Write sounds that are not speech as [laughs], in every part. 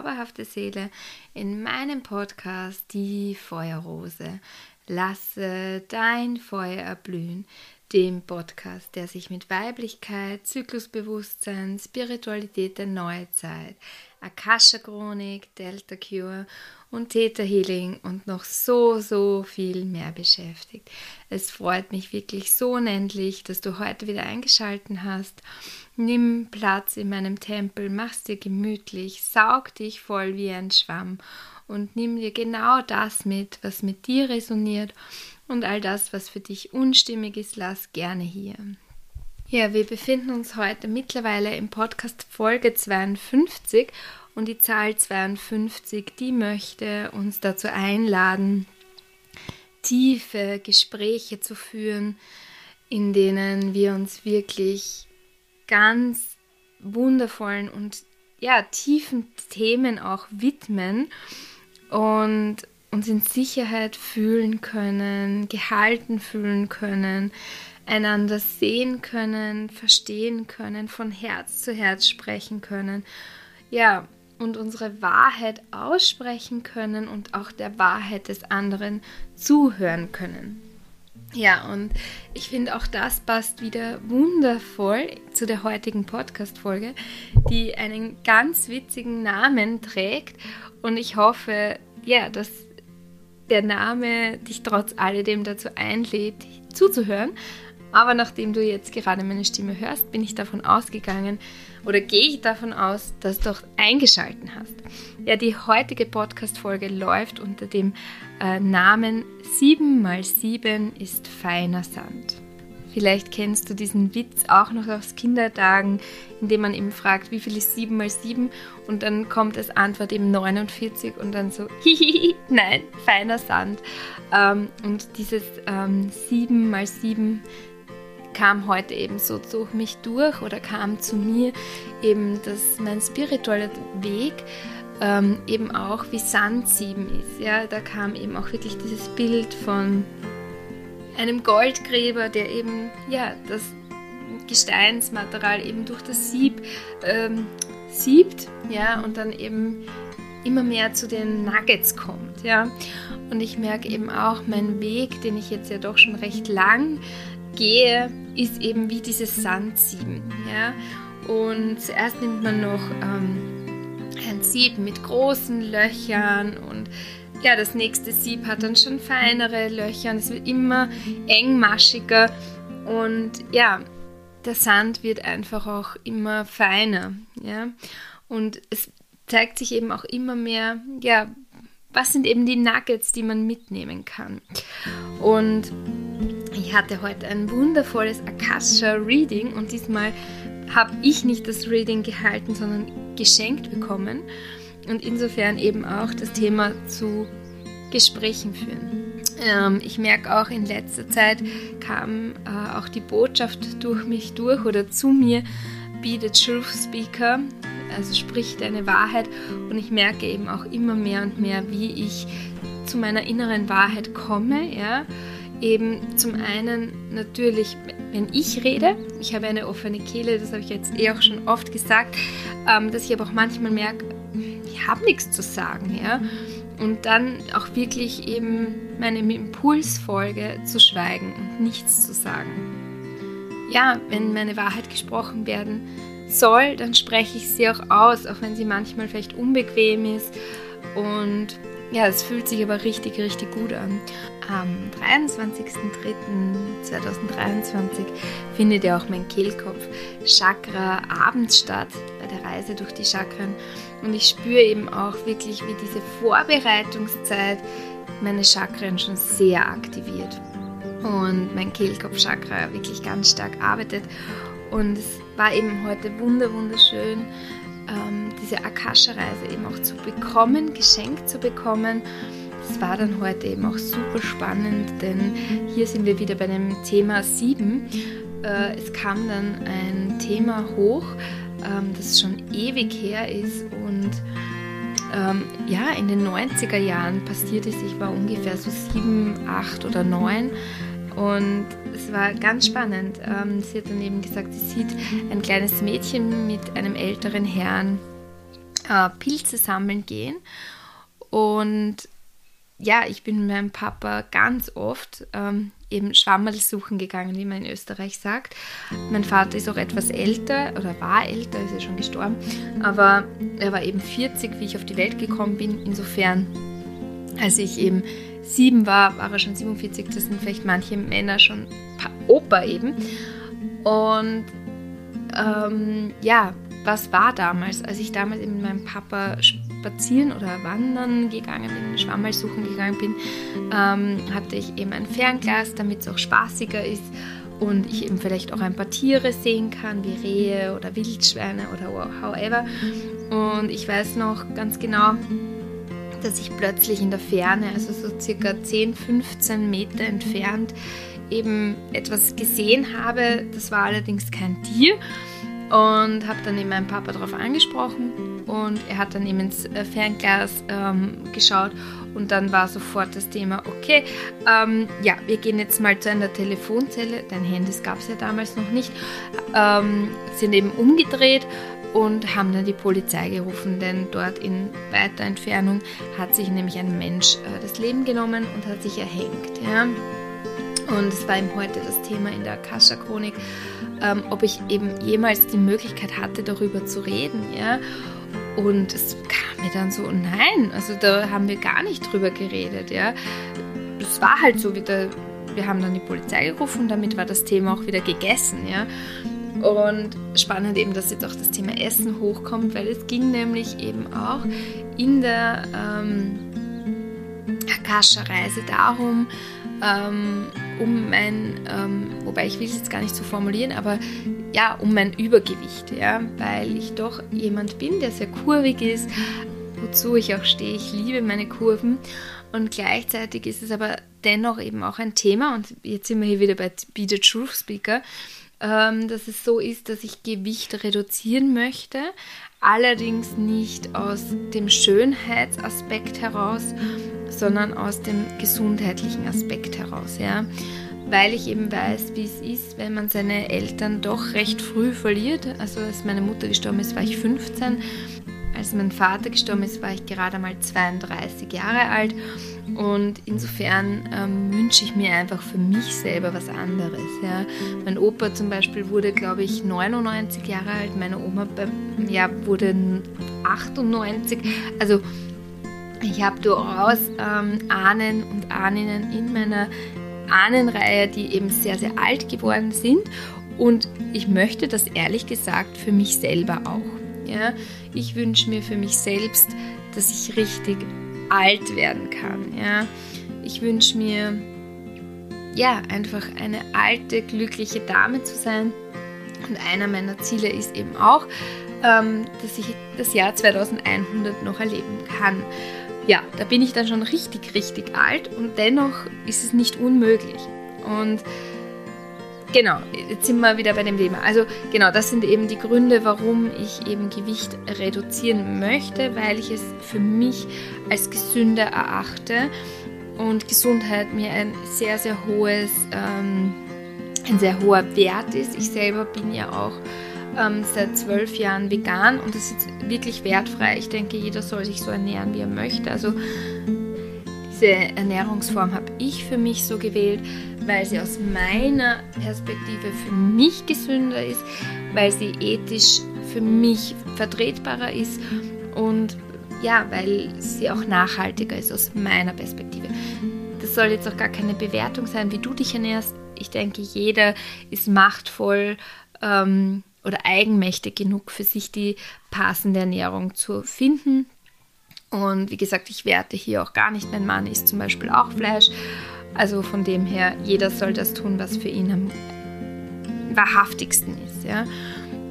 zauberhafte Seele, in meinem Podcast Die Feuerrose. Lasse dein Feuer erblühen dem Podcast, der sich mit Weiblichkeit, Zyklusbewusstsein, Spiritualität der Neuzeit, Akasha-Chronik, Delta Cure und Theta Healing und noch so, so viel mehr beschäftigt. Es freut mich wirklich so unendlich, dass du heute wieder eingeschalten hast. Nimm Platz in meinem Tempel, mach's dir gemütlich, saug dich voll wie ein Schwamm und nimm dir genau das mit, was mit dir resoniert und all das, was für dich unstimmig ist, lass gerne hier. Ja, wir befinden uns heute mittlerweile im Podcast Folge 52 und die Zahl 52, die möchte uns dazu einladen, tiefe Gespräche zu führen, in denen wir uns wirklich ganz wundervollen und ja, tiefen Themen auch widmen und uns in Sicherheit fühlen können, gehalten fühlen können, einander sehen können, verstehen können, von Herz zu Herz sprechen können. Ja, und unsere Wahrheit aussprechen können und auch der Wahrheit des anderen zuhören können. Ja, und ich finde auch das passt wieder wundervoll zu der heutigen Podcast-Folge, die einen ganz witzigen Namen trägt. Und ich hoffe, ja, dass der Name dich trotz alledem dazu einlädt, zuzuhören. Aber nachdem du jetzt gerade meine Stimme hörst, bin ich davon ausgegangen oder gehe ich davon aus, dass du auch eingeschalten hast. Ja, die heutige Podcast-Folge läuft unter dem äh, Namen 7 x 7 ist feiner Sand. Vielleicht kennst du diesen Witz auch noch aus Kindertagen, in dem man eben fragt, wie viel ist 7 mal 7? Und dann kommt als Antwort eben 49 und dann so, [laughs] hihihi, nein, feiner Sand. Ähm, und dieses ähm, 7 mal 7 kam heute eben so durch mich durch oder kam zu mir eben, dass mein spiritueller Weg ähm, eben auch wie Sand 7 ist. Ja, da kam eben auch wirklich dieses Bild von einem Goldgräber, der eben ja das Gesteinsmaterial eben durch das Sieb ähm, siebt, ja, und dann eben immer mehr zu den Nuggets kommt, ja. Und ich merke eben auch, mein Weg, den ich jetzt ja doch schon recht lang gehe, ist eben wie dieses Sandsieben, ja. Und zuerst nimmt man noch ähm, ein Sieb mit großen Löchern und ja, das nächste Sieb hat dann schon feinere Löcher und es wird immer engmaschiger und ja, der Sand wird einfach auch immer feiner, ja. Und es zeigt sich eben auch immer mehr, ja, was sind eben die Nuggets, die man mitnehmen kann. Und ich hatte heute ein wundervolles Akasha Reading und diesmal habe ich nicht das Reading gehalten, sondern geschenkt bekommen und insofern eben auch das Thema zu Gesprächen führen. Ähm, ich merke auch in letzter Zeit kam äh, auch die Botschaft durch mich durch oder zu mir, be the truth speaker, also sprich deine Wahrheit und ich merke eben auch immer mehr und mehr, wie ich zu meiner inneren Wahrheit komme, ja, eben zum einen natürlich, wenn ich rede, ich habe eine offene Kehle, das habe ich jetzt eh auch schon oft gesagt, ähm, dass ich aber auch manchmal merke, ich habe nichts zu sagen, ja. Und dann auch wirklich eben meinem Impuls folge, zu schweigen und nichts zu sagen. Ja, wenn meine Wahrheit gesprochen werden soll, dann spreche ich sie auch aus, auch wenn sie manchmal vielleicht unbequem ist. Und ja, es fühlt sich aber richtig, richtig gut an. Am 23.03.2023 findet ja auch mein Kehlkopf Chakra abends statt bei der Reise durch die Chakren. Und ich spüre eben auch wirklich, wie diese Vorbereitungszeit meine Chakren schon sehr aktiviert. Und mein Kehlkopfchakra wirklich ganz stark arbeitet. Und es war eben heute wunderschön, ähm, diese Akasha-Reise eben auch zu bekommen, geschenkt zu bekommen. Es war dann heute eben auch super spannend, denn hier sind wir wieder bei dem Thema 7 äh, es kam dann ein Thema hoch, ähm, das schon ewig her ist und ähm, ja, in den 90er Jahren passiert es. Ich war ungefähr so sieben, acht oder neun und es war ganz spannend. Ähm, sie hat dann eben gesagt, sie sieht ein kleines Mädchen mit einem älteren Herrn äh, Pilze sammeln gehen und ja, ich bin mit meinem Papa ganz oft ähm, eben Schwammerl suchen gegangen, wie man in Österreich sagt. Mein Vater ist auch etwas älter oder war älter, ist ja schon gestorben, aber er war eben 40, wie ich auf die Welt gekommen bin. Insofern, als ich eben sieben war, war er schon 47. Das sind vielleicht manche Männer schon Opa eben. Und ähm, ja, was war damals, als ich damals mit meinem Papa spazieren oder wandern gegangen bin, Schwammerl suchen gegangen bin, ähm, hatte ich eben ein Fernglas, damit es auch spaßiger ist und ich eben vielleicht auch ein paar Tiere sehen kann, wie Rehe oder Wildschweine oder however. Und ich weiß noch ganz genau, dass ich plötzlich in der Ferne, also so circa 10, 15 Meter entfernt, eben etwas gesehen habe. Das war allerdings kein Tier und habe dann eben meinen Papa darauf angesprochen und er hat dann eben ins äh, Fernglas ähm, geschaut und dann war sofort das Thema, okay, ähm, ja, wir gehen jetzt mal zu einer Telefonzelle, denn Handys gab es ja damals noch nicht, ähm, sind eben umgedreht und haben dann die Polizei gerufen, denn dort in weiter Entfernung hat sich nämlich ein Mensch äh, das Leben genommen und hat sich erhängt. Ja. Und es war eben heute das Thema in der Akasha-Chronik, ähm, ob ich eben jemals die Möglichkeit hatte, darüber zu reden. Ja? Und es kam mir dann so, nein, also da haben wir gar nicht drüber geredet. Ja? Es war halt so wieder, wir haben dann die Polizei gerufen, damit war das Thema auch wieder gegessen. Ja? Und spannend eben, dass jetzt auch das Thema Essen hochkommt, weil es ging nämlich eben auch in der ähm, Akasha-Reise darum, ähm, um mein, ähm, wobei ich will es jetzt gar nicht so formulieren, aber ja, um mein Übergewicht, ja, weil ich doch jemand bin, der sehr kurvig ist, wozu ich auch stehe. Ich liebe meine Kurven und gleichzeitig ist es aber dennoch eben auch ein Thema und jetzt sind wir hier wieder bei Be the Truth Speaker, ähm, dass es so ist, dass ich Gewicht reduzieren möchte, allerdings nicht aus dem Schönheitsaspekt heraus, sondern aus dem gesundheitlichen Aspekt heraus, ja. Weil ich eben weiß, wie es ist, wenn man seine Eltern doch recht früh verliert. Also als meine Mutter gestorben ist, war ich 15. Als mein Vater gestorben ist, war ich gerade mal 32 Jahre alt. Und insofern ähm, wünsche ich mir einfach für mich selber was anderes. Ja. Mein Opa zum Beispiel wurde, glaube ich, 99 Jahre alt. Meine Oma ja, wurde 98. Also ich habe durchaus ähm, Ahnen und Ahninnen in meiner Ahnenreihe, die eben sehr, sehr alt geworden sind. Und ich möchte das ehrlich gesagt für mich selber auch. Ja? Ich wünsche mir für mich selbst, dass ich richtig alt werden kann. Ja? Ich wünsche mir ja einfach eine alte, glückliche Dame zu sein. Und einer meiner Ziele ist eben auch, ähm, dass ich das Jahr 2100 noch erleben kann ja, da bin ich dann schon richtig, richtig alt und dennoch ist es nicht unmöglich. Und genau, jetzt sind wir wieder bei dem Thema. Also genau, das sind eben die Gründe, warum ich eben Gewicht reduzieren möchte, weil ich es für mich als gesünder erachte und Gesundheit mir ein sehr, sehr hohes, ähm, ein sehr hoher Wert ist. Ich selber bin ja auch ähm, seit zwölf Jahren vegan und das ist wirklich wertfrei. Ich denke, jeder soll sich so ernähren, wie er möchte. Also diese Ernährungsform habe ich für mich so gewählt, weil sie aus meiner Perspektive für mich gesünder ist, weil sie ethisch für mich vertretbarer ist und ja, weil sie auch nachhaltiger ist aus meiner Perspektive. Das soll jetzt auch gar keine Bewertung sein, wie du dich ernährst. Ich denke, jeder ist machtvoll ähm, oder eigenmächtig genug für sich die passende Ernährung zu finden. Und wie gesagt, ich werte hier auch gar nicht. Mein Mann isst zum Beispiel auch Fleisch. Also von dem her, jeder soll das tun, was für ihn am wahrhaftigsten ist. Ja.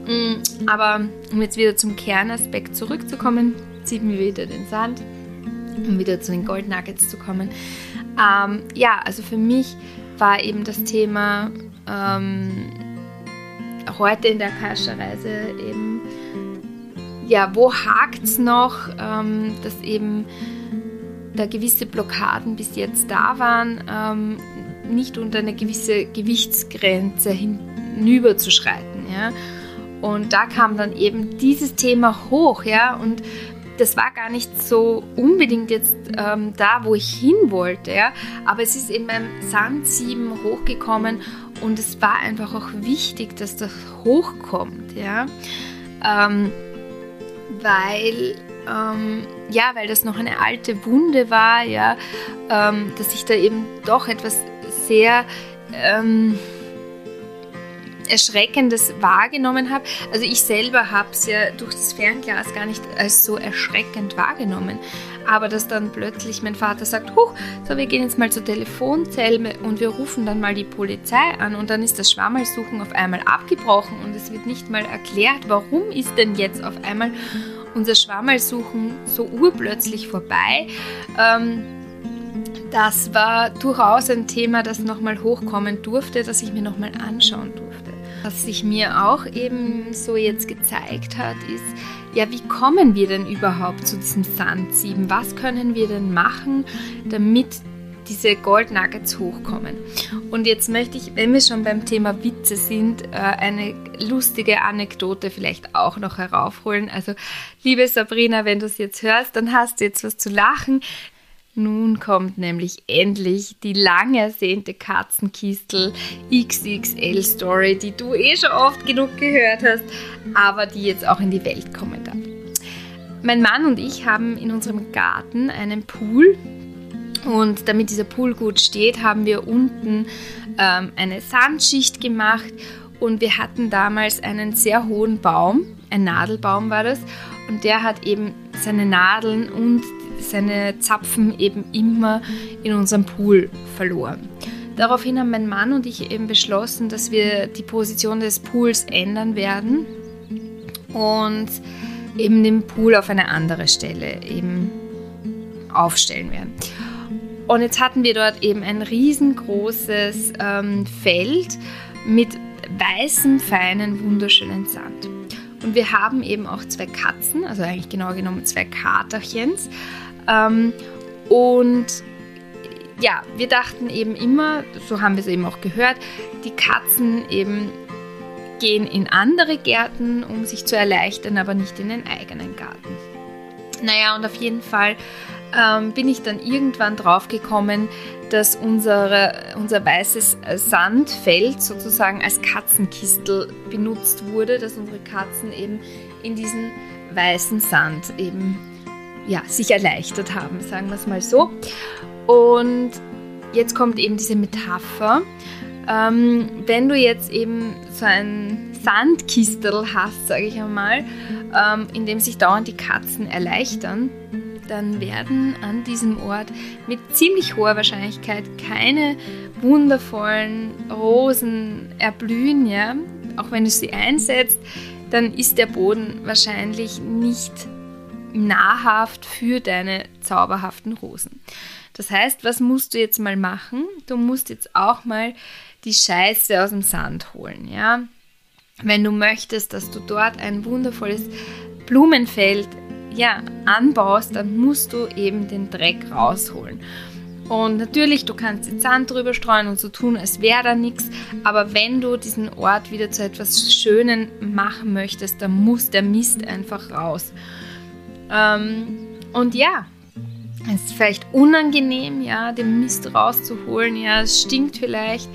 Mm, aber um jetzt wieder zum Kernaspekt zurückzukommen, ziehen wir wieder den Sand, um wieder zu den Gold Nuggets zu kommen. Ähm, ja, also für mich war eben das Thema ähm, heute in der Kascherreise eben, ja, wo hakt es noch, ähm, dass eben da gewisse Blockaden bis jetzt da waren, ähm, nicht unter eine gewisse Gewichtsgrenze hinüber zu schreiten. Ja? Und da kam dann eben dieses Thema hoch, ja, und das war gar nicht so unbedingt jetzt ähm, da, wo ich hin wollte, ja, aber es ist eben beim Sandsieben hochgekommen und es war einfach auch wichtig, dass das hochkommt, ja, ähm, weil ähm, ja, weil das noch eine alte Wunde war, ja, ähm, dass ich da eben doch etwas sehr ähm, Erschreckendes wahrgenommen habe. Also ich selber habe es ja durch das Fernglas gar nicht als so erschreckend wahrgenommen. Aber dass dann plötzlich mein Vater sagt, Huch, so wir gehen jetzt mal zur Telefonzelle und wir rufen dann mal die Polizei an und dann ist das Schwammersuchen auf einmal abgebrochen und es wird nicht mal erklärt, warum ist denn jetzt auf einmal unser Schwammersuchen so urplötzlich vorbei. Ähm, das war durchaus ein Thema, das nochmal hochkommen durfte, das ich mir nochmal anschauen durfte. Was sich mir auch eben so jetzt gezeigt hat, ist, ja, wie kommen wir denn überhaupt zu diesem Sandsieben? Was können wir denn machen, damit diese Gold Nuggets hochkommen. Und jetzt möchte ich, wenn wir schon beim Thema Witze sind, äh, eine lustige Anekdote vielleicht auch noch heraufholen. Also, liebe Sabrina, wenn du es jetzt hörst, dann hast du jetzt was zu lachen. Nun kommt nämlich endlich die lang ersehnte Katzenkistel XXL Story, die du eh schon oft genug gehört hast, aber die jetzt auch in die Welt kommen darf. Mein Mann und ich haben in unserem Garten einen Pool und damit dieser Pool gut steht, haben wir unten ähm, eine Sandschicht gemacht und wir hatten damals einen sehr hohen Baum, ein Nadelbaum war das, und der hat eben seine Nadeln und seine Zapfen eben immer in unserem Pool verloren. Daraufhin haben mein Mann und ich eben beschlossen, dass wir die Position des Pools ändern werden und eben den Pool auf eine andere Stelle eben aufstellen werden. Und jetzt hatten wir dort eben ein riesengroßes ähm, Feld mit weißem, feinen, wunderschönen Sand. Und wir haben eben auch zwei Katzen, also eigentlich genau genommen zwei Katerchens. Ähm, und ja, wir dachten eben immer, so haben wir es eben auch gehört, die Katzen eben gehen in andere Gärten, um sich zu erleichtern, aber nicht in den eigenen Garten. Naja, und auf jeden Fall ähm, bin ich dann irgendwann drauf gekommen, dass unsere, unser weißes Sandfeld sozusagen als Katzenkistel benutzt wurde, dass unsere Katzen eben in diesen weißen Sand eben ja, sich erleichtert haben, sagen wir es mal so. Und jetzt kommt eben diese Metapher. Ähm, wenn du jetzt eben so ein Sandkistel hast, sage ich einmal, ähm, in dem sich dauernd die Katzen erleichtern, dann werden an diesem Ort mit ziemlich hoher Wahrscheinlichkeit keine wundervollen Rosen erblühen, ja. Auch wenn du sie einsetzt, dann ist der Boden wahrscheinlich nicht nahrhaft für deine zauberhaften Rosen. Das heißt, was musst du jetzt mal machen? Du musst jetzt auch mal die Scheiße aus dem Sand holen, ja. Wenn du möchtest, dass du dort ein wundervolles Blumenfeld ja, anbaust, dann musst du eben den Dreck rausholen. Und natürlich, du kannst den Sand drüber streuen und so tun, als wäre da nichts. Aber wenn du diesen Ort wieder zu etwas Schönen machen möchtest, dann muss der Mist einfach raus. Ähm, und ja, es ist vielleicht unangenehm, ja, den Mist rauszuholen. Ja, es stinkt vielleicht.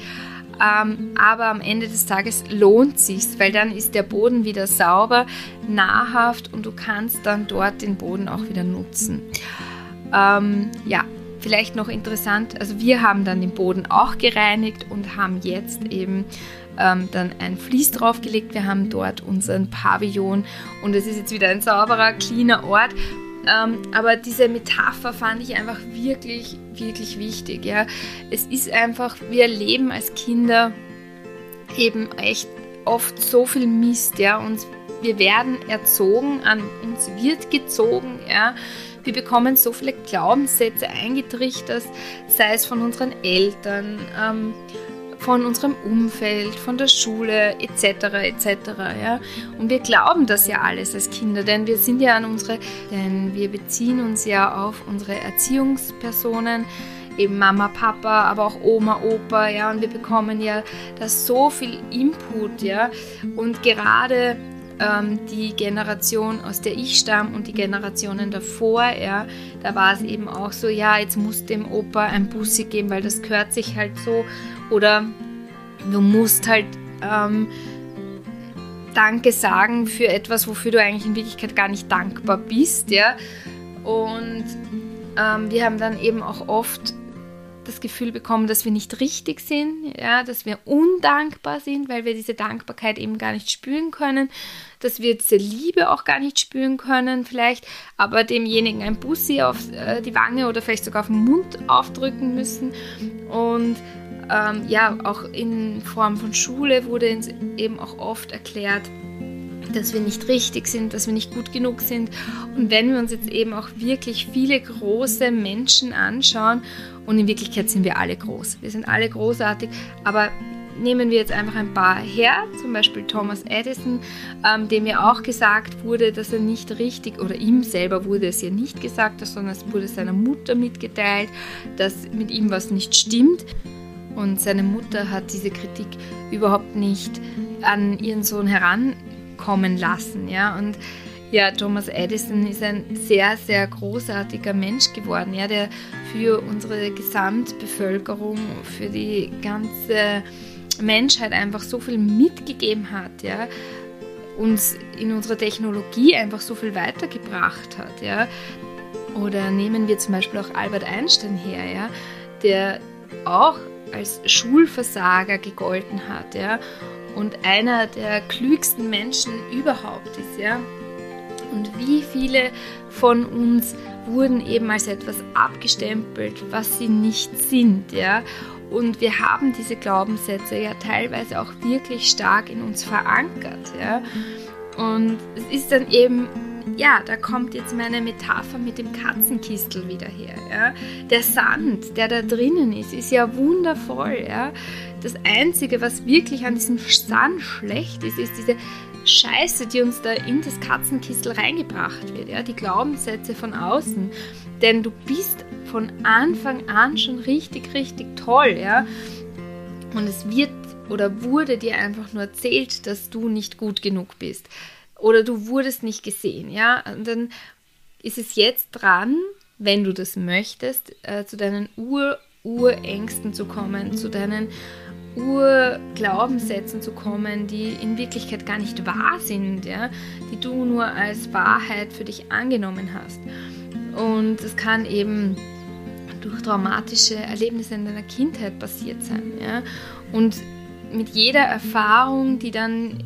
Ähm, aber am Ende des Tages lohnt sich's, weil dann ist der Boden wieder sauber, nahrhaft und du kannst dann dort den Boden auch wieder nutzen. Ähm, ja, vielleicht noch interessant, also wir haben dann den Boden auch gereinigt und haben jetzt eben ähm, dann ein Vlies draufgelegt. Wir haben dort unseren Pavillon und es ist jetzt wieder ein sauberer, cleaner Ort. Ähm, aber diese Metapher fand ich einfach wirklich, wirklich wichtig. Ja. Es ist einfach, wir erleben als Kinder eben echt oft so viel Mist, ja, und wir werden erzogen, an uns wird gezogen, ja. Wir bekommen so viele Glaubenssätze eingetrichtert, sei es von unseren Eltern, ähm, von unserem Umfeld, von der Schule etc. etc. Ja? Und wir glauben das ja alles als Kinder, denn wir sind ja an unsere, denn wir beziehen uns ja auf unsere Erziehungspersonen, eben Mama, Papa, aber auch Oma, Opa, ja, und wir bekommen ja da so viel Input, ja, und gerade die Generation, aus der ich stamme und die Generationen davor, ja, da war es eben auch so, ja, jetzt muss dem Opa ein Bussi geben, weil das gehört sich halt so, oder du musst halt ähm, Danke sagen für etwas, wofür du eigentlich in Wirklichkeit gar nicht dankbar bist, ja, und ähm, wir haben dann eben auch oft das Gefühl bekommen, dass wir nicht richtig sind, ja, dass wir undankbar sind, weil wir diese Dankbarkeit eben gar nicht spüren können, dass wir diese Liebe auch gar nicht spüren können, vielleicht, aber demjenigen ein Bussi auf äh, die Wange oder vielleicht sogar auf den Mund aufdrücken müssen. Und ähm, ja, auch in Form von Schule wurde uns eben auch oft erklärt, dass wir nicht richtig sind, dass wir nicht gut genug sind. Und wenn wir uns jetzt eben auch wirklich viele große Menschen anschauen, und in Wirklichkeit sind wir alle groß, wir sind alle großartig, aber nehmen wir jetzt einfach ein paar her, zum Beispiel Thomas Edison, ähm, dem ja auch gesagt wurde, dass er nicht richtig, oder ihm selber wurde es ja nicht gesagt, sondern es wurde seiner Mutter mitgeteilt, dass mit ihm was nicht stimmt. Und seine Mutter hat diese Kritik überhaupt nicht an ihren Sohn heran kommen lassen. Ja? Und ja, Thomas Edison ist ein sehr, sehr großartiger Mensch geworden, ja, der für unsere Gesamtbevölkerung, für die ganze Menschheit einfach so viel mitgegeben hat, ja, uns in unserer Technologie einfach so viel weitergebracht hat, ja. Oder nehmen wir zum Beispiel auch Albert Einstein her, ja, der auch als Schulversager gegolten hat, ja, und einer der klügsten Menschen überhaupt ist, ja. Und wie viele von uns wurden eben als etwas abgestempelt, was sie nicht sind, ja. Und wir haben diese Glaubenssätze ja teilweise auch wirklich stark in uns verankert, ja. Und es ist dann eben ja, da kommt jetzt meine Metapher mit dem Katzenkistel wieder her. Ja. Der Sand, der da drinnen ist, ist ja wundervoll. Ja. Das Einzige, was wirklich an diesem Sand schlecht ist, ist diese Scheiße, die uns da in das Katzenkistel reingebracht wird. Ja. Die Glaubenssätze von außen. Denn du bist von Anfang an schon richtig, richtig toll. Ja. Und es wird oder wurde dir einfach nur erzählt, dass du nicht gut genug bist oder du wurdest nicht gesehen, ja, und dann ist es jetzt dran, wenn du das möchtest, äh, zu deinen Ur Urängsten zu kommen, zu deinen Urglaubenssätzen zu kommen, die in Wirklichkeit gar nicht wahr sind, ja, die du nur als Wahrheit für dich angenommen hast. Und es kann eben durch traumatische Erlebnisse in deiner Kindheit passiert sein, ja. Und mit jeder Erfahrung, die dann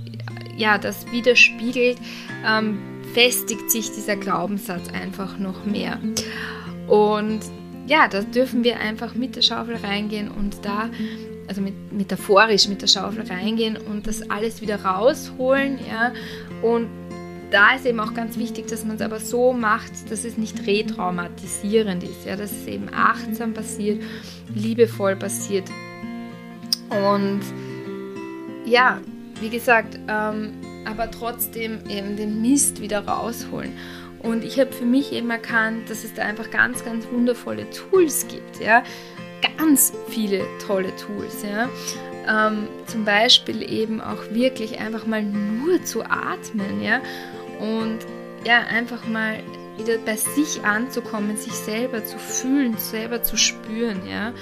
ja, das widerspiegelt, ähm, festigt sich dieser Glaubenssatz einfach noch mehr. Und ja, da dürfen wir einfach mit der Schaufel reingehen und da, also mit, metaphorisch mit der Schaufel reingehen und das alles wieder rausholen, ja. Und da ist eben auch ganz wichtig, dass man es aber so macht, dass es nicht retraumatisierend ist, ja, dass es eben achtsam passiert, liebevoll passiert. Und ja, wie gesagt, ähm, aber trotzdem eben den Mist wieder rausholen. Und ich habe für mich eben erkannt, dass es da einfach ganz, ganz wundervolle Tools gibt, ja, ganz viele tolle Tools, ja. Ähm, zum Beispiel eben auch wirklich einfach mal nur zu atmen, ja, und ja, einfach mal wieder bei sich anzukommen, sich selber zu fühlen, selber zu spüren, ja.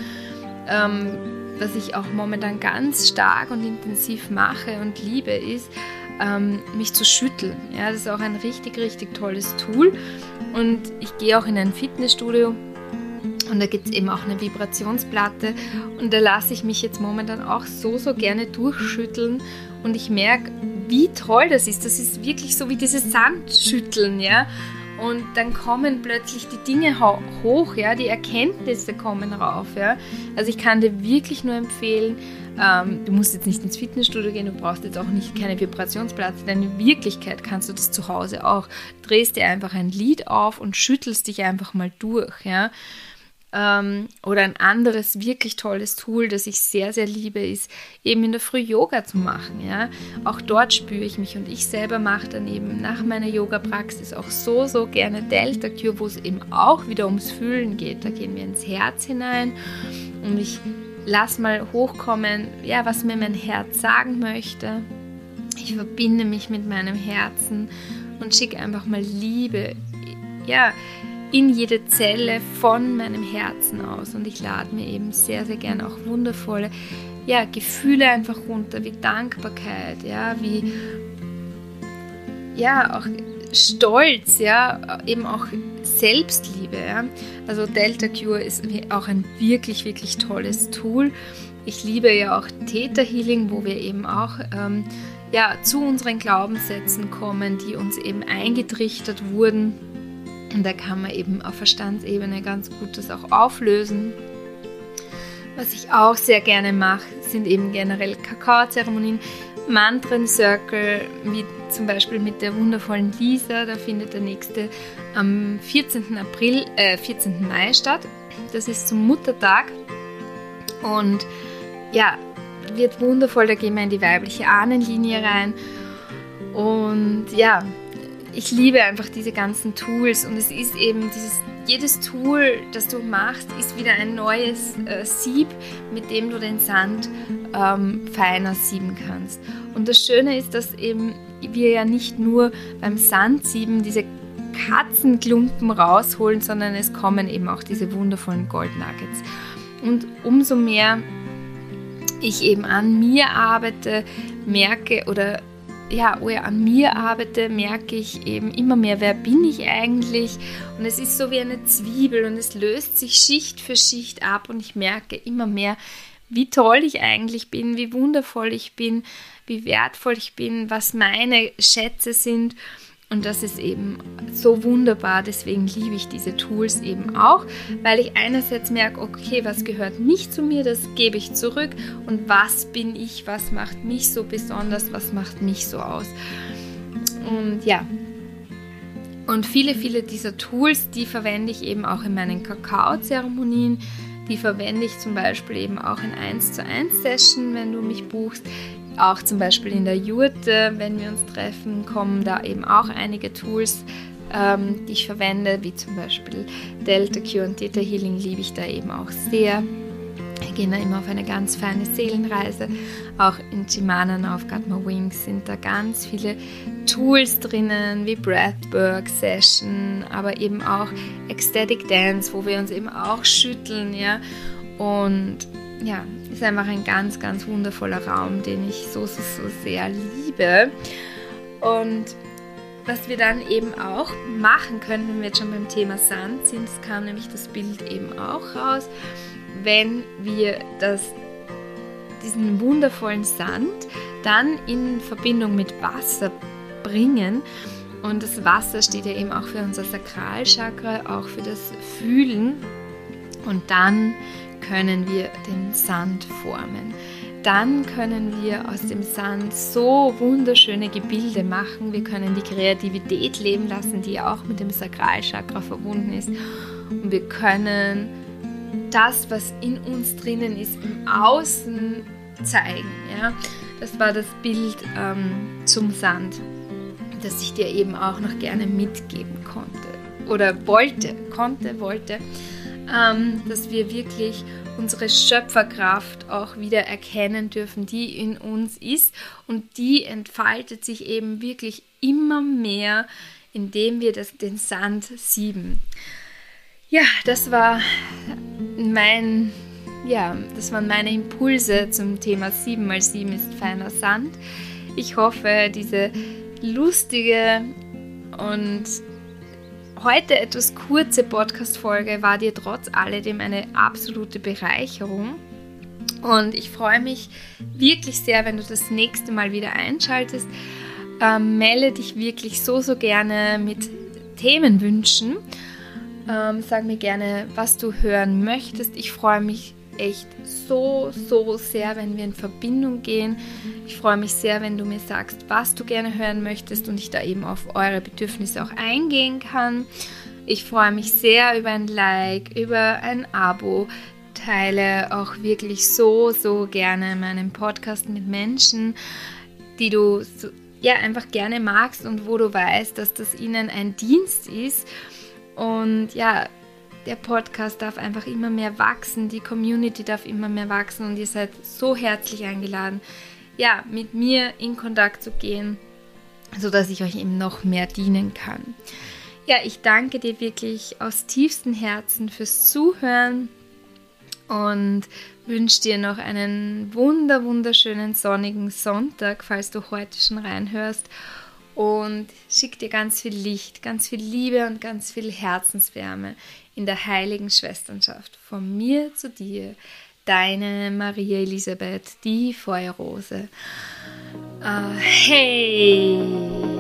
Ähm, was ich auch momentan ganz stark und intensiv mache und liebe, ist, ähm, mich zu schütteln. Ja, das ist auch ein richtig, richtig tolles Tool. Und ich gehe auch in ein Fitnessstudio und da gibt es eben auch eine Vibrationsplatte und da lasse ich mich jetzt momentan auch so, so gerne durchschütteln und ich merke, wie toll das ist. Das ist wirklich so wie dieses Sandschütteln, ja. Und dann kommen plötzlich die Dinge hoch, ja, die Erkenntnisse kommen rauf, ja. Also ich kann dir wirklich nur empfehlen, ähm, du musst jetzt nicht ins Fitnessstudio gehen, du brauchst jetzt auch nicht keine Vibrationsplatz, denn in Wirklichkeit kannst du das zu Hause auch. Drehst dir einfach ein Lied auf und schüttelst dich einfach mal durch, ja. Ähm, oder ein anderes wirklich tolles Tool, das ich sehr, sehr liebe, ist eben in der Früh Yoga zu machen. Ja? Auch dort spüre ich mich und ich selber mache dann eben nach meiner Yoga-Praxis auch so, so gerne Delta Cure, wo es eben auch wieder ums Fühlen geht. Da gehen wir ins Herz hinein und ich lass mal hochkommen, ja, was mir mein Herz sagen möchte. Ich verbinde mich mit meinem Herzen und schicke einfach mal Liebe, ja, in jede Zelle von meinem Herzen aus. Und ich lade mir eben sehr, sehr gerne auch wundervolle ja, Gefühle einfach runter, wie Dankbarkeit, ja, wie ja, auch Stolz, ja, eben auch Selbstliebe. Ja. Also Delta Cure ist auch ein wirklich, wirklich tolles Tool. Ich liebe ja auch Theta Healing, wo wir eben auch ähm, ja, zu unseren Glaubenssätzen kommen, die uns eben eingetrichtert wurden. Und da kann man eben auf Verstandsebene ganz gut das auch auflösen. Was ich auch sehr gerne mache, sind eben generell Kakao-Zeremonien, Mantren-Circle, wie zum Beispiel mit der wundervollen Lisa. Da findet der nächste am 14. April, äh, 14. Mai statt. Das ist zum Muttertag. Und ja, wird wundervoll. Da gehen wir in die weibliche Ahnenlinie rein. Und ja, ich liebe einfach diese ganzen Tools. Und es ist eben dieses, jedes Tool, das du machst, ist wieder ein neues äh, Sieb, mit dem du den Sand ähm, feiner sieben kannst. Und das Schöne ist, dass eben wir ja nicht nur beim Sandsieben diese Katzenklumpen rausholen, sondern es kommen eben auch diese wundervollen Goldnuggets. Und umso mehr ich eben an mir arbeite, merke oder ja, oh ja, an mir arbeite, merke ich eben immer mehr, wer bin ich eigentlich? Und es ist so wie eine Zwiebel und es löst sich Schicht für Schicht ab und ich merke immer mehr, wie toll ich eigentlich bin, wie wundervoll ich bin, wie wertvoll ich bin, was meine Schätze sind. Und das ist eben so wunderbar. Deswegen liebe ich diese Tools eben auch, weil ich einerseits merke, okay, was gehört nicht zu mir, das gebe ich zurück. Und was bin ich, was macht mich so besonders, was macht mich so aus. Und ja. Und viele, viele dieser Tools, die verwende ich eben auch in meinen Kakao-Zeremonien. Die verwende ich zum Beispiel eben auch in 1 zu 1 Session, wenn du mich buchst. Auch zum Beispiel in der Jurte, wenn wir uns treffen, kommen da eben auch einige Tools, ähm, die ich verwende, wie zum Beispiel Delta Q und Theta Healing liebe ich da eben auch sehr. Wir gehen da immer auf eine ganz feine Seelenreise. Auch in Chimanen auf Got My Wings sind da ganz viele Tools drinnen, wie Breathwork Session, aber eben auch Ecstatic Dance, wo wir uns eben auch schütteln, ja. Und ja, ist einfach ein ganz, ganz wundervoller Raum, den ich so, so, so sehr liebe. Und was wir dann eben auch machen können, wenn wir jetzt schon beim Thema Sand sind, es kam nämlich das Bild eben auch raus, wenn wir das, diesen wundervollen Sand dann in Verbindung mit Wasser bringen. Und das Wasser steht ja eben auch für unser Sakralchakra, auch für das Fühlen. Und dann können wir den Sand formen. Dann können wir aus dem Sand so wunderschöne Gebilde machen. Wir können die Kreativität leben lassen, die auch mit dem Sakralchakra verbunden ist. Und wir können das, was in uns drinnen ist, im Außen zeigen. Ja? Das war das Bild ähm, zum Sand, das ich dir eben auch noch gerne mitgeben konnte. Oder wollte, konnte, wollte ähm, dass wir wirklich unsere Schöpferkraft auch wieder erkennen dürfen, die in uns ist. Und die entfaltet sich eben wirklich immer mehr, indem wir das, den Sand sieben. Ja, das war mein, ja, das waren meine Impulse zum Thema 7 mal 7 ist feiner Sand. Ich hoffe, diese lustige und heute etwas kurze Podcast-Folge war dir trotz alledem eine absolute Bereicherung. Und ich freue mich wirklich sehr, wenn du das nächste Mal wieder einschaltest. Ähm, melde dich wirklich so, so gerne mit Themenwünschen. Ähm, sag mir gerne, was du hören möchtest. Ich freue mich echt so, so sehr, wenn wir in Verbindung gehen. Ich freue mich sehr, wenn du mir sagst, was du gerne hören möchtest und ich da eben auf eure Bedürfnisse auch eingehen kann. Ich freue mich sehr über ein Like, über ein Abo. Teile auch wirklich so, so gerne meinen Podcast mit Menschen, die du so, ja einfach gerne magst und wo du weißt, dass das ihnen ein Dienst ist. Und ja, der Podcast darf einfach immer mehr wachsen, die Community darf immer mehr wachsen und ihr seid so herzlich eingeladen, ja, mit mir in Kontakt zu gehen, sodass ich euch eben noch mehr dienen kann. Ja, ich danke dir wirklich aus tiefstem Herzen fürs Zuhören und wünsche dir noch einen wunder wunderschönen sonnigen Sonntag, falls du heute schon reinhörst und schick dir ganz viel Licht, ganz viel Liebe und ganz viel Herzenswärme in der heiligen Schwesternschaft von mir zu dir, deine Maria Elisabeth, die Feuerrose. Uh, hey!